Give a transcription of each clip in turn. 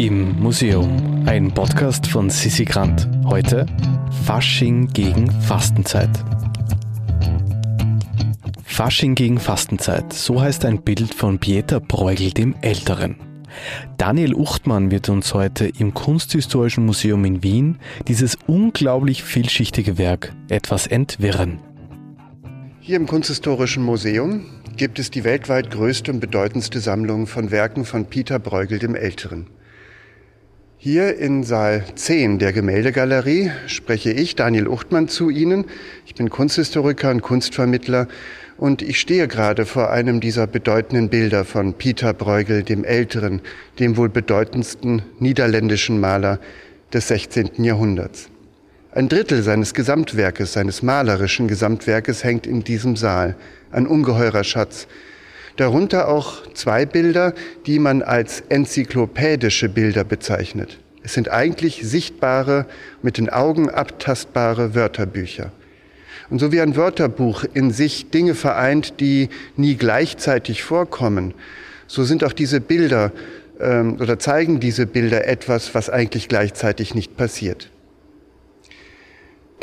Im Museum, ein Podcast von Sissi Grant. Heute Fasching gegen Fastenzeit. Fasching gegen Fastenzeit, so heißt ein Bild von Pieter Bruegel dem Älteren. Daniel Uchtmann wird uns heute im Kunsthistorischen Museum in Wien dieses unglaublich vielschichtige Werk etwas entwirren. Hier im Kunsthistorischen Museum gibt es die weltweit größte und bedeutendste Sammlung von Werken von Peter Bruegel dem Älteren. Hier in Saal 10 der Gemäldegalerie spreche ich, Daniel Uchtmann, zu Ihnen. Ich bin Kunsthistoriker und Kunstvermittler und ich stehe gerade vor einem dieser bedeutenden Bilder von Peter Bruegel dem Älteren, dem wohl bedeutendsten niederländischen Maler des 16. Jahrhunderts. Ein Drittel seines Gesamtwerkes, seines malerischen Gesamtwerkes hängt in diesem Saal, ein ungeheurer Schatz, Darunter auch zwei Bilder, die man als enzyklopädische Bilder bezeichnet. Es sind eigentlich sichtbare, mit den Augen abtastbare Wörterbücher. Und so wie ein Wörterbuch in sich Dinge vereint, die nie gleichzeitig vorkommen, so sind auch diese Bilder ähm, oder zeigen diese Bilder etwas, was eigentlich gleichzeitig nicht passiert.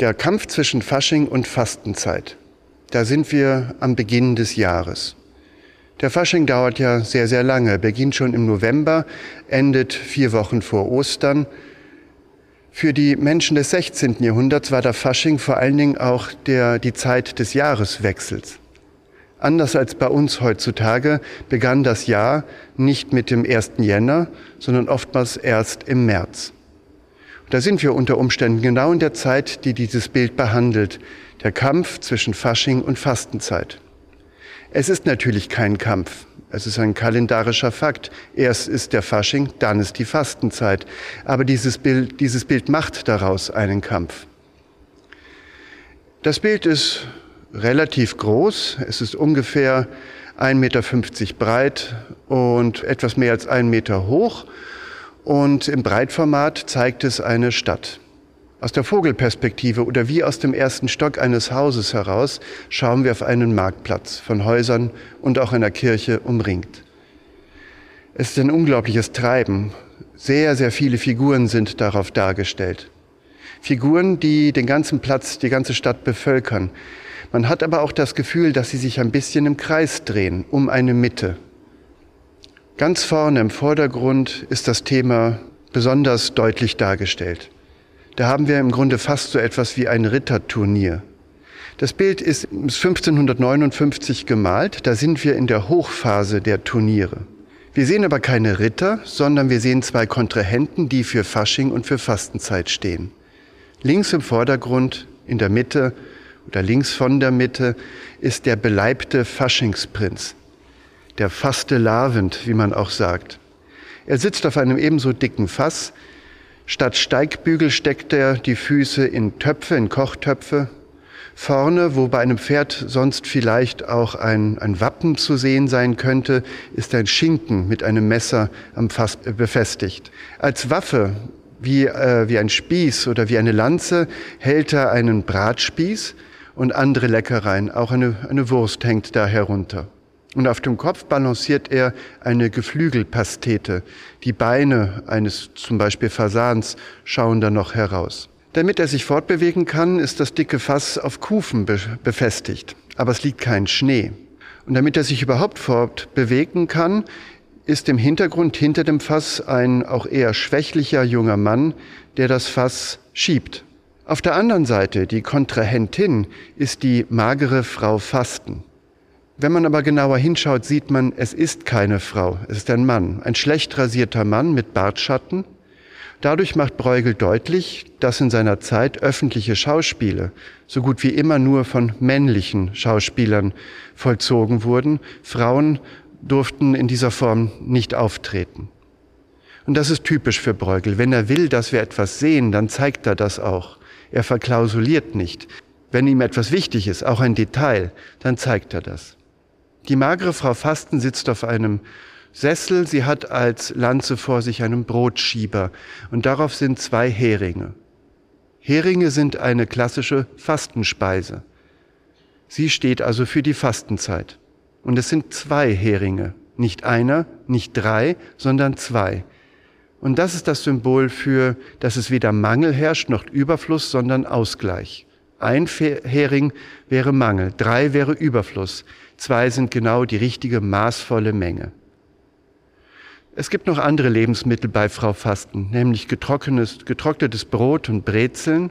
Der Kampf zwischen Fasching und Fastenzeit. Da sind wir am Beginn des Jahres. Der Fasching dauert ja sehr, sehr lange, beginnt schon im November, endet vier Wochen vor Ostern. Für die Menschen des 16. Jahrhunderts war der Fasching vor allen Dingen auch der, die Zeit des Jahreswechsels. Anders als bei uns heutzutage begann das Jahr nicht mit dem 1. Jänner, sondern oftmals erst im März. Da sind wir unter Umständen genau in der Zeit, die dieses Bild behandelt, der Kampf zwischen Fasching und Fastenzeit. Es ist natürlich kein Kampf. Es ist ein kalendarischer Fakt. Erst ist der Fasching, dann ist die Fastenzeit. Aber dieses Bild, dieses Bild macht daraus einen Kampf. Das Bild ist relativ groß. Es ist ungefähr 1,50 Meter breit und etwas mehr als einen Meter hoch. Und im Breitformat zeigt es eine Stadt. Aus der Vogelperspektive oder wie aus dem ersten Stock eines Hauses heraus schauen wir auf einen Marktplatz von Häusern und auch einer Kirche umringt. Es ist ein unglaubliches Treiben. Sehr, sehr viele Figuren sind darauf dargestellt. Figuren, die den ganzen Platz, die ganze Stadt bevölkern. Man hat aber auch das Gefühl, dass sie sich ein bisschen im Kreis drehen, um eine Mitte. Ganz vorne im Vordergrund ist das Thema besonders deutlich dargestellt. Da haben wir im Grunde fast so etwas wie ein Ritterturnier. Das Bild ist 1559 gemalt, da sind wir in der Hochphase der Turniere. Wir sehen aber keine Ritter, sondern wir sehen zwei Kontrahenten, die für Fasching und für Fastenzeit stehen. Links im Vordergrund, in der Mitte oder links von der Mitte ist der beleibte Faschingsprinz, der Faste Lavend, wie man auch sagt. Er sitzt auf einem ebenso dicken Fass, Statt Steigbügel steckt er die Füße in Töpfe, in Kochtöpfe. Vorne, wo bei einem Pferd sonst vielleicht auch ein, ein Wappen zu sehen sein könnte, ist ein Schinken mit einem Messer am Fass befestigt. Als Waffe, wie, äh, wie ein Spieß oder wie eine Lanze, hält er einen Bratspieß und andere Leckereien. Auch eine, eine Wurst hängt da herunter. Und auf dem Kopf balanciert er eine Geflügelpastete. Die Beine eines zum Beispiel Fasans schauen da noch heraus. Damit er sich fortbewegen kann, ist das dicke Fass auf Kufen be befestigt. Aber es liegt kein Schnee. Und damit er sich überhaupt fortbewegen kann, ist im Hintergrund hinter dem Fass ein auch eher schwächlicher junger Mann, der das Fass schiebt. Auf der anderen Seite, die Kontrahentin, ist die magere Frau Fasten. Wenn man aber genauer hinschaut, sieht man, es ist keine Frau, es ist ein Mann, ein schlecht rasierter Mann mit Bartschatten. Dadurch macht Bruegel deutlich, dass in seiner Zeit öffentliche Schauspiele so gut wie immer nur von männlichen Schauspielern vollzogen wurden. Frauen durften in dieser Form nicht auftreten. Und das ist typisch für Bruegel. Wenn er will, dass wir etwas sehen, dann zeigt er das auch. Er verklausuliert nicht. Wenn ihm etwas wichtig ist, auch ein Detail, dann zeigt er das. Die magere Frau Fasten sitzt auf einem Sessel, sie hat als Lanze vor sich einen Brotschieber und darauf sind zwei Heringe. Heringe sind eine klassische Fastenspeise. Sie steht also für die Fastenzeit. Und es sind zwei Heringe, nicht einer, nicht drei, sondern zwei. Und das ist das Symbol für, dass es weder Mangel herrscht noch Überfluss, sondern Ausgleich. Ein Hering wäre Mangel, drei wäre Überfluss, zwei sind genau die richtige maßvolle Menge. Es gibt noch andere Lebensmittel bei Frau Fasten, nämlich getrocknetes, Brot und Brezeln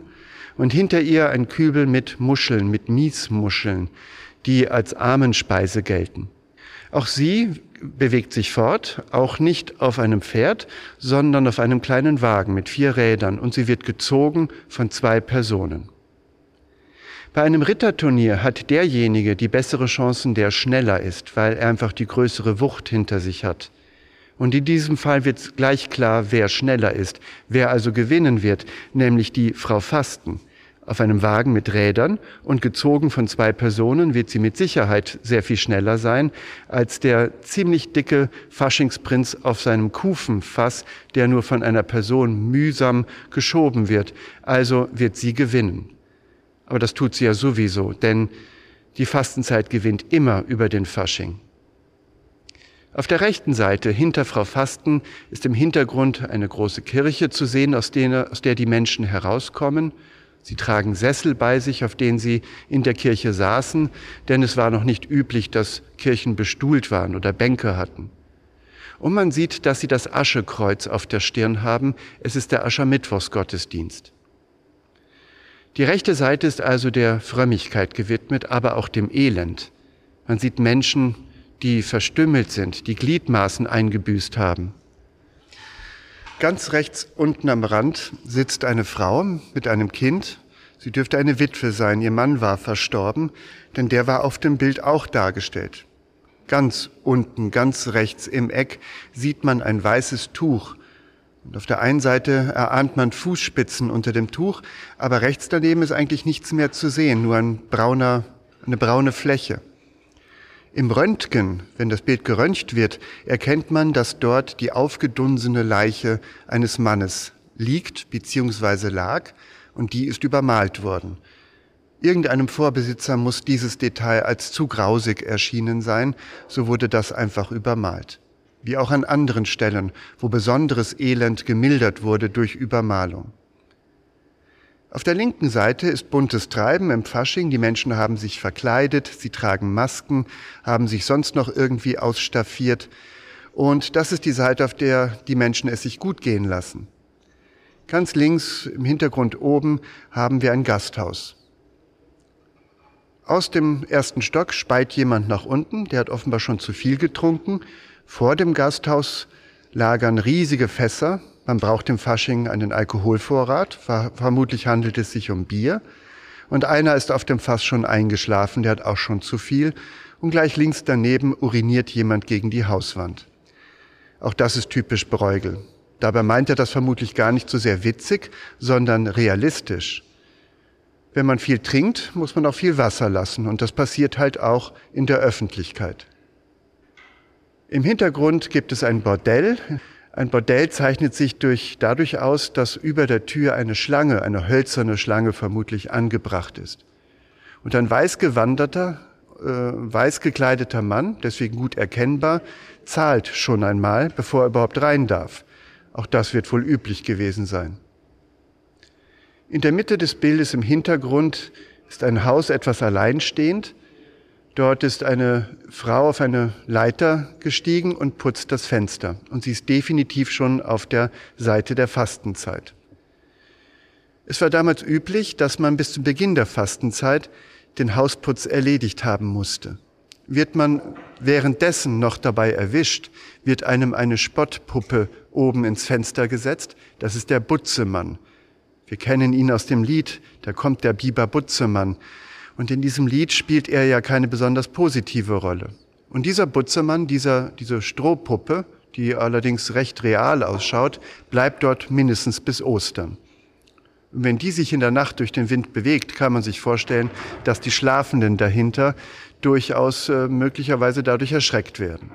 und hinter ihr ein Kübel mit Muscheln, mit Miesmuscheln, die als Armenspeise gelten. Auch sie bewegt sich fort, auch nicht auf einem Pferd, sondern auf einem kleinen Wagen mit vier Rädern und sie wird gezogen von zwei Personen. Bei einem Ritterturnier hat derjenige die bessere Chancen, der schneller ist, weil er einfach die größere Wucht hinter sich hat. Und in diesem Fall wird gleich klar, wer schneller ist, wer also gewinnen wird, nämlich die Frau Fasten. Auf einem Wagen mit Rädern und gezogen von zwei Personen wird sie mit Sicherheit sehr viel schneller sein als der ziemlich dicke Faschingsprinz auf seinem Kufenfass, der nur von einer Person mühsam geschoben wird. Also wird sie gewinnen. Aber das tut sie ja sowieso, denn die Fastenzeit gewinnt immer über den Fasching. Auf der rechten Seite, hinter Frau Fasten, ist im Hintergrund eine große Kirche zu sehen, aus der, aus der die Menschen herauskommen. Sie tragen Sessel bei sich, auf denen sie in der Kirche saßen, denn es war noch nicht üblich, dass Kirchen bestuhlt waren oder Bänke hatten. Und man sieht, dass sie das Aschekreuz auf der Stirn haben. Es ist der Aschermittwochsgottesdienst. Die rechte Seite ist also der Frömmigkeit gewidmet, aber auch dem Elend. Man sieht Menschen, die verstümmelt sind, die Gliedmaßen eingebüßt haben. Ganz rechts unten am Rand sitzt eine Frau mit einem Kind. Sie dürfte eine Witwe sein. Ihr Mann war verstorben, denn der war auf dem Bild auch dargestellt. Ganz unten, ganz rechts im Eck sieht man ein weißes Tuch, und auf der einen Seite erahnt man Fußspitzen unter dem Tuch, aber rechts daneben ist eigentlich nichts mehr zu sehen, nur ein brauner, eine braune Fläche. Im Röntgen, wenn das Bild geröntgt wird, erkennt man, dass dort die aufgedunsene Leiche eines Mannes liegt bzw. lag und die ist übermalt worden. Irgendeinem Vorbesitzer muss dieses Detail als zu grausig erschienen sein, so wurde das einfach übermalt wie auch an anderen Stellen, wo besonderes Elend gemildert wurde durch Übermalung. Auf der linken Seite ist buntes Treiben im Fasching. Die Menschen haben sich verkleidet, sie tragen Masken, haben sich sonst noch irgendwie ausstaffiert. Und das ist die Seite, auf der die Menschen es sich gut gehen lassen. Ganz links im Hintergrund oben haben wir ein Gasthaus. Aus dem ersten Stock speit jemand nach unten, der hat offenbar schon zu viel getrunken vor dem Gasthaus lagern riesige Fässer. Man braucht im Fasching einen Alkoholvorrat. Vermutlich handelt es sich um Bier. Und einer ist auf dem Fass schon eingeschlafen, der hat auch schon zu viel. Und gleich links daneben uriniert jemand gegen die Hauswand. Auch das ist typisch Bräugel. Dabei meint er das vermutlich gar nicht so sehr witzig, sondern realistisch. Wenn man viel trinkt, muss man auch viel Wasser lassen und das passiert halt auch in der Öffentlichkeit. Im Hintergrund gibt es ein Bordell. Ein Bordell zeichnet sich durch, dadurch aus, dass über der Tür eine Schlange, eine hölzerne Schlange vermutlich angebracht ist. Und ein weiß gewanderter, äh, weiß gekleideter Mann, deswegen gut erkennbar, zahlt schon einmal, bevor er überhaupt rein darf. Auch das wird wohl üblich gewesen sein. In der Mitte des Bildes im Hintergrund ist ein Haus etwas alleinstehend. Dort ist eine Frau auf eine Leiter gestiegen und putzt das Fenster. Und sie ist definitiv schon auf der Seite der Fastenzeit. Es war damals üblich, dass man bis zum Beginn der Fastenzeit den Hausputz erledigt haben musste. Wird man währenddessen noch dabei erwischt, wird einem eine Spottpuppe oben ins Fenster gesetzt. Das ist der Butzemann. Wir kennen ihn aus dem Lied, da kommt der Biber Butzemann. Und in diesem Lied spielt er ja keine besonders positive Rolle. Und dieser Butzemann, dieser, diese Strohpuppe, die allerdings recht real ausschaut, bleibt dort mindestens bis Ostern. Und wenn die sich in der Nacht durch den Wind bewegt, kann man sich vorstellen, dass die Schlafenden dahinter durchaus äh, möglicherweise dadurch erschreckt werden.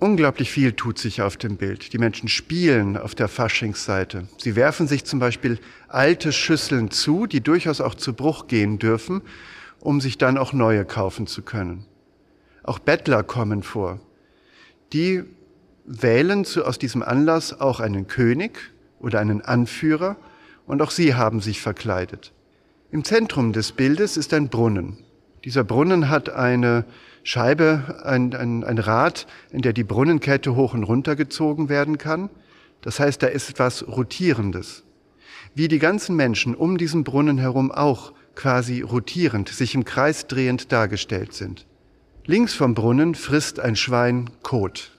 Unglaublich viel tut sich auf dem Bild. Die Menschen spielen auf der Faschingsseite. Sie werfen sich zum Beispiel alte Schüsseln zu, die durchaus auch zu Bruch gehen dürfen, um sich dann auch neue kaufen zu können. Auch Bettler kommen vor. Die wählen zu, aus diesem Anlass auch einen König oder einen Anführer und auch sie haben sich verkleidet. Im Zentrum des Bildes ist ein Brunnen. Dieser Brunnen hat eine Scheibe, ein, ein, ein Rad, in der die Brunnenkette hoch und runter gezogen werden kann. Das heißt, da ist etwas Rotierendes. Wie die ganzen Menschen um diesen Brunnen herum auch quasi rotierend, sich im Kreis drehend dargestellt sind. Links vom Brunnen frisst ein Schwein Kot.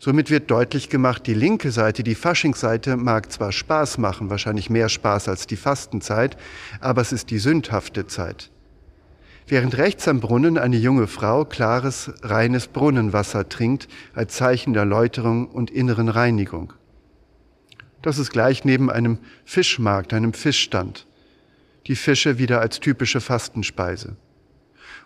Somit wird deutlich gemacht, die linke Seite, die Faschingsseite mag zwar Spaß machen, wahrscheinlich mehr Spaß als die Fastenzeit, aber es ist die sündhafte Zeit. Während rechts am Brunnen eine junge Frau klares, reines Brunnenwasser trinkt als Zeichen der Läuterung und inneren Reinigung. Das ist gleich neben einem Fischmarkt, einem Fischstand. Die Fische wieder als typische Fastenspeise.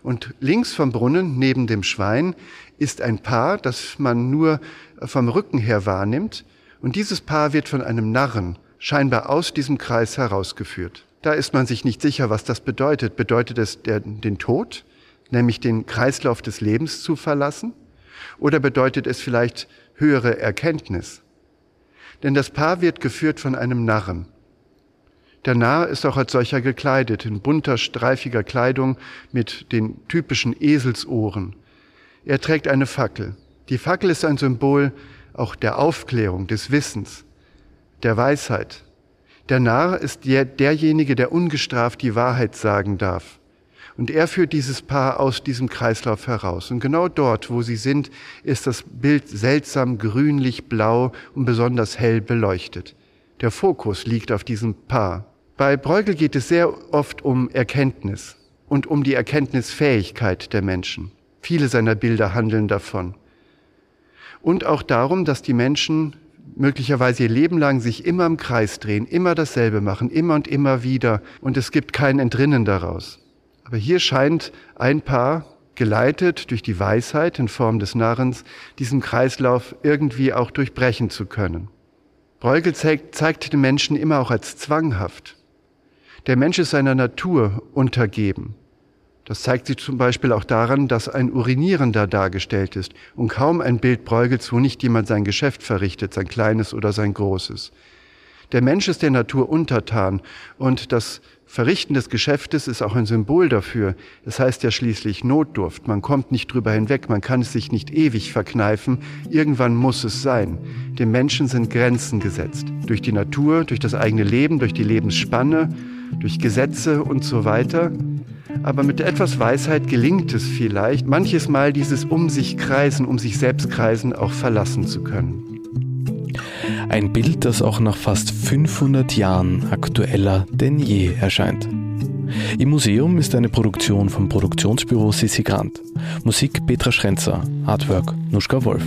Und links vom Brunnen, neben dem Schwein, ist ein Paar, das man nur vom Rücken her wahrnimmt. Und dieses Paar wird von einem Narren scheinbar aus diesem Kreis herausgeführt. Da ist man sich nicht sicher, was das bedeutet. Bedeutet es der, den Tod, nämlich den Kreislauf des Lebens zu verlassen? Oder bedeutet es vielleicht höhere Erkenntnis? denn das Paar wird geführt von einem Narren. Der Narr ist auch als solcher gekleidet, in bunter, streifiger Kleidung mit den typischen Eselsohren. Er trägt eine Fackel. Die Fackel ist ein Symbol auch der Aufklärung, des Wissens, der Weisheit. Der Narr ist der, derjenige, der ungestraft die Wahrheit sagen darf. Und er führt dieses Paar aus diesem Kreislauf heraus. Und genau dort, wo sie sind, ist das Bild seltsam grünlich blau und besonders hell beleuchtet. Der Fokus liegt auf diesem Paar. Bei Bruegel geht es sehr oft um Erkenntnis und um die Erkenntnisfähigkeit der Menschen. Viele seiner Bilder handeln davon. Und auch darum, dass die Menschen möglicherweise ihr Leben lang sich immer im Kreis drehen, immer dasselbe machen, immer und immer wieder, und es gibt kein Entrinnen daraus. Aber hier scheint ein Paar, geleitet durch die Weisheit in Form des Narrens, diesen Kreislauf irgendwie auch durchbrechen zu können. Bruegel zeigt, zeigt den Menschen immer auch als zwanghaft. Der Mensch ist seiner Natur untergeben. Das zeigt sich zum Beispiel auch daran, dass ein Urinierender dargestellt ist und kaum ein Bild Bruegels, wo nicht jemand sein Geschäft verrichtet, sein kleines oder sein großes. Der Mensch ist der Natur untertan und das Verrichten des Geschäftes ist auch ein Symbol dafür. Das heißt ja schließlich Notdurft. Man kommt nicht drüber hinweg, man kann es sich nicht ewig verkneifen. Irgendwann muss es sein. Dem Menschen sind Grenzen gesetzt. Durch die Natur, durch das eigene Leben, durch die Lebensspanne, durch Gesetze und so weiter. Aber mit etwas Weisheit gelingt es vielleicht, manches Mal dieses um sich kreisen, um sich selbst kreisen auch verlassen zu können. Ein Bild, das auch nach fast 500 Jahren aktueller denn je erscheint. Im Museum ist eine Produktion vom Produktionsbüro Sissi Grant. Musik Petra Schrenzer, Artwork Nuschka Wolf.